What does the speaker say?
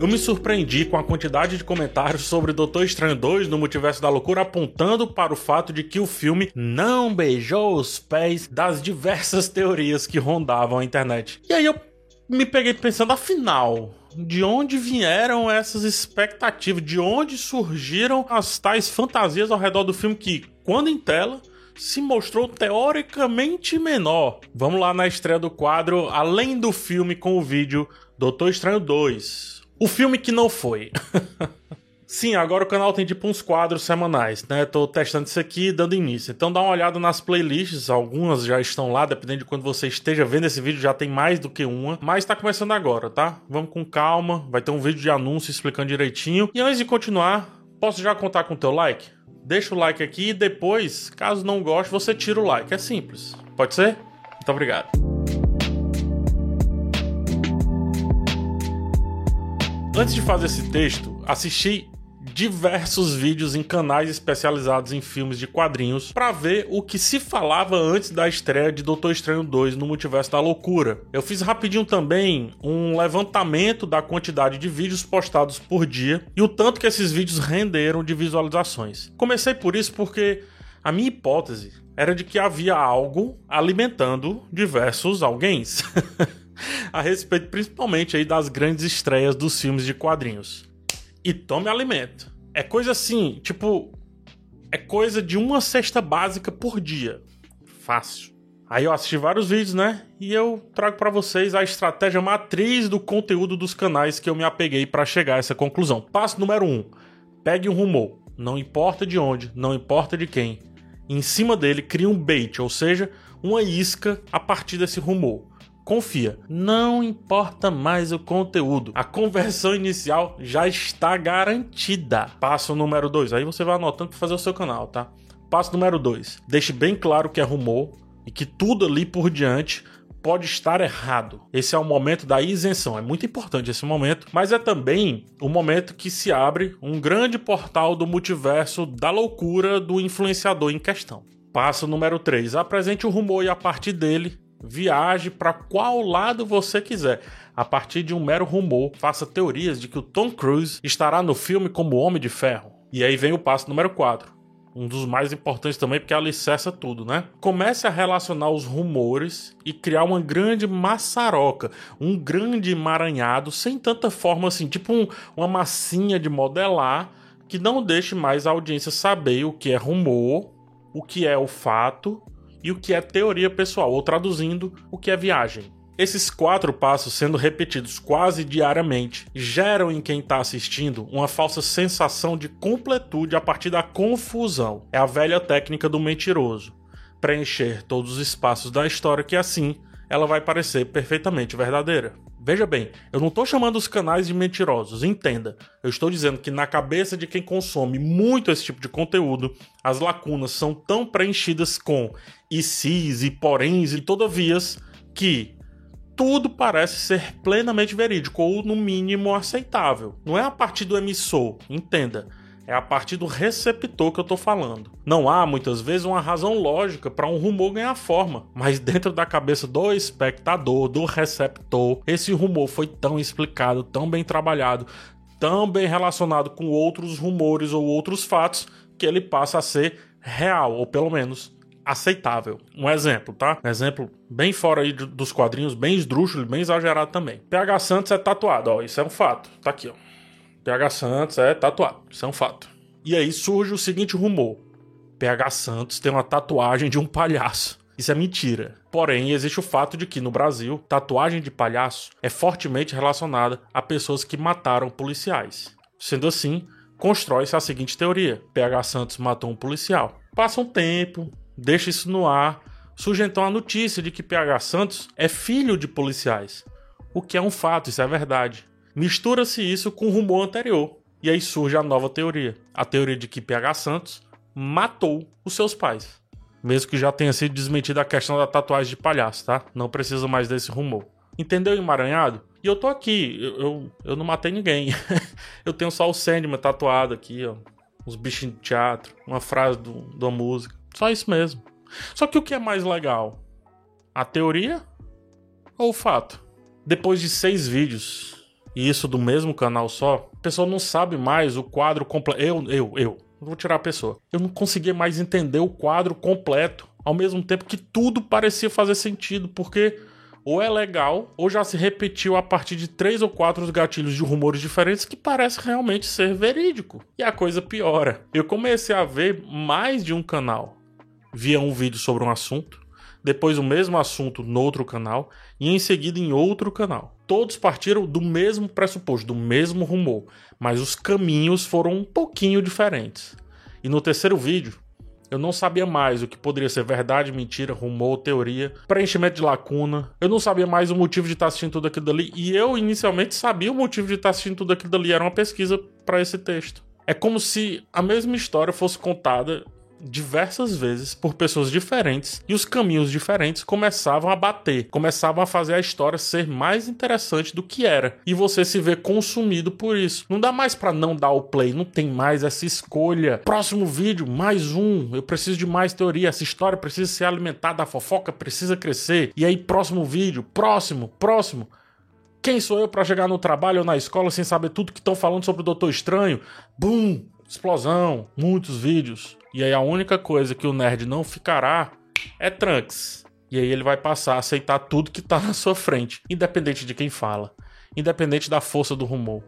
eu me surpreendi com a quantidade de comentários sobre Doutor Estranho 2 no Multiverso da Loucura apontando para o fato de que o filme não beijou os pés das diversas teorias que rondavam a internet. E aí eu me peguei pensando, afinal, de onde vieram essas expectativas? De onde surgiram as tais fantasias ao redor do filme que, quando em tela, se mostrou teoricamente menor? Vamos lá na estreia do quadro, além do filme com o vídeo Doutor Estranho 2 o filme que não foi. Sim, agora o canal tem tipo uns quadros semanais, né? Tô testando isso aqui dando início. Então dá uma olhada nas playlists, algumas já estão lá, dependendo de quando você esteja vendo esse vídeo, já tem mais do que uma. Mas tá começando agora, tá? Vamos com calma, vai ter um vídeo de anúncio explicando direitinho. E antes de continuar, posso já contar com o teu like? Deixa o like aqui e depois, caso não goste, você tira o like. É simples. Pode ser? Muito obrigado. Antes de fazer esse texto, assisti diversos vídeos em canais especializados em filmes de quadrinhos para ver o que se falava antes da estreia de Doutor Estranho 2 no Multiverso da Loucura. Eu fiz rapidinho também um levantamento da quantidade de vídeos postados por dia e o tanto que esses vídeos renderam de visualizações. Comecei por isso porque a minha hipótese era de que havia algo alimentando diversos alguém. a respeito principalmente aí das grandes estreias dos filmes de quadrinhos. E tome alimento. É coisa assim, tipo, é coisa de uma cesta básica por dia. Fácil. Aí eu assisti vários vídeos, né? E eu trago para vocês a estratégia matriz do conteúdo dos canais que eu me apeguei para chegar a essa conclusão. Passo número 1. Um, pegue um rumor, não importa de onde, não importa de quem. Em cima dele crie um bait, ou seja, uma isca a partir desse rumor confia. Não importa mais o conteúdo. A conversão inicial já está garantida. Passo número 2. Aí você vai anotando para fazer o seu canal, tá? Passo número 2. Deixe bem claro que é rumor e que tudo ali por diante pode estar errado. Esse é o momento da isenção. É muito importante esse momento, mas é também o momento que se abre um grande portal do multiverso da loucura do influenciador em questão. Passo número 3. Apresente o rumor e a partir dele Viaje para qual lado você quiser. A partir de um mero rumor, faça teorias de que o Tom Cruise estará no filme como Homem de Ferro. E aí vem o passo número 4. Um dos mais importantes também, porque alicerça tudo, né? Comece a relacionar os rumores e criar uma grande maçaroca, um grande emaranhado, sem tanta forma assim, tipo um, uma massinha de modelar, que não deixe mais a audiência saber o que é rumor, o que é o fato e o que é teoria pessoal, ou traduzindo, o que é viagem. Esses quatro passos sendo repetidos quase diariamente geram em quem está assistindo uma falsa sensação de completude a partir da confusão. É a velha técnica do mentiroso. Preencher todos os espaços da história que assim ela vai parecer perfeitamente verdadeira. Veja bem, eu não estou chamando os canais de mentirosos, entenda. Eu estou dizendo que na cabeça de quem consome muito esse tipo de conteúdo, as lacunas são tão preenchidas com e sis e poréns e todavias que tudo parece ser plenamente verídico ou no mínimo aceitável. Não é a partir do emissor, entenda. É a partir do receptor que eu estou falando. Não há, muitas vezes, uma razão lógica para um rumor ganhar forma, mas dentro da cabeça do espectador, do receptor, esse rumor foi tão explicado, tão bem trabalhado, tão bem relacionado com outros rumores ou outros fatos, que ele passa a ser real, ou pelo menos aceitável. Um exemplo, tá? Um exemplo bem fora aí dos quadrinhos, bem esdrúxulo, bem exagerado também. PH Santos é tatuado, ó, isso é um fato. Tá aqui, ó. PH Santos é tatuado, isso é um fato. E aí surge o seguinte rumor: PH Santos tem uma tatuagem de um palhaço. Isso é mentira. Porém, existe o fato de que no Brasil, tatuagem de palhaço é fortemente relacionada a pessoas que mataram policiais. Sendo assim, constrói-se a seguinte teoria: PH Santos matou um policial. Passa um tempo, deixa isso no ar, surge então a notícia de que PH Santos é filho de policiais. O que é um fato, isso é verdade. Mistura-se isso com o rumor anterior. E aí surge a nova teoria. A teoria de que PH Santos matou os seus pais. Mesmo que já tenha sido desmentida a questão da tatuagem de palhaço, tá? Não precisa mais desse rumor. Entendeu, emaranhado? E eu tô aqui, eu, eu, eu não matei ninguém. eu tenho só o Sandman tatuado aqui, ó. Uns bichinhos de teatro, uma frase do, da música. Só isso mesmo. Só que o que é mais legal? A teoria ou o fato? Depois de seis vídeos e isso do mesmo canal só, a pessoa não sabe mais o quadro completo. Eu, eu, eu. Vou tirar a pessoa. Eu não conseguia mais entender o quadro completo, ao mesmo tempo que tudo parecia fazer sentido, porque ou é legal, ou já se repetiu a partir de três ou quatro gatilhos de rumores diferentes que parece realmente ser verídico. E a coisa piora. Eu comecei a ver mais de um canal. Via um vídeo sobre um assunto, depois o mesmo assunto no outro canal e em seguida em outro canal. Todos partiram do mesmo pressuposto, do mesmo rumor, mas os caminhos foram um pouquinho diferentes. E no terceiro vídeo, eu não sabia mais o que poderia ser verdade, mentira, rumor, teoria, preenchimento de lacuna. Eu não sabia mais o motivo de estar assistindo tudo aquilo dali. E eu inicialmente sabia o motivo de estar assistindo tudo aquilo dali. Era uma pesquisa para esse texto. É como se a mesma história fosse contada diversas vezes por pessoas diferentes e os caminhos diferentes começavam a bater, começavam a fazer a história ser mais interessante do que era e você se vê consumido por isso. Não dá mais para não dar o play, não tem mais essa escolha. Próximo vídeo, mais um. Eu preciso de mais teoria, essa história precisa ser alimentada, a fofoca precisa crescer. E aí próximo vídeo, próximo, próximo. Quem sou eu para chegar no trabalho ou na escola sem saber tudo que estão falando sobre o Doutor Estranho? Bum! Explosão, muitos vídeos. E aí a única coisa que o nerd não ficará é Trunks. E aí ele vai passar a aceitar tudo que tá na sua frente, independente de quem fala, independente da força do rumor.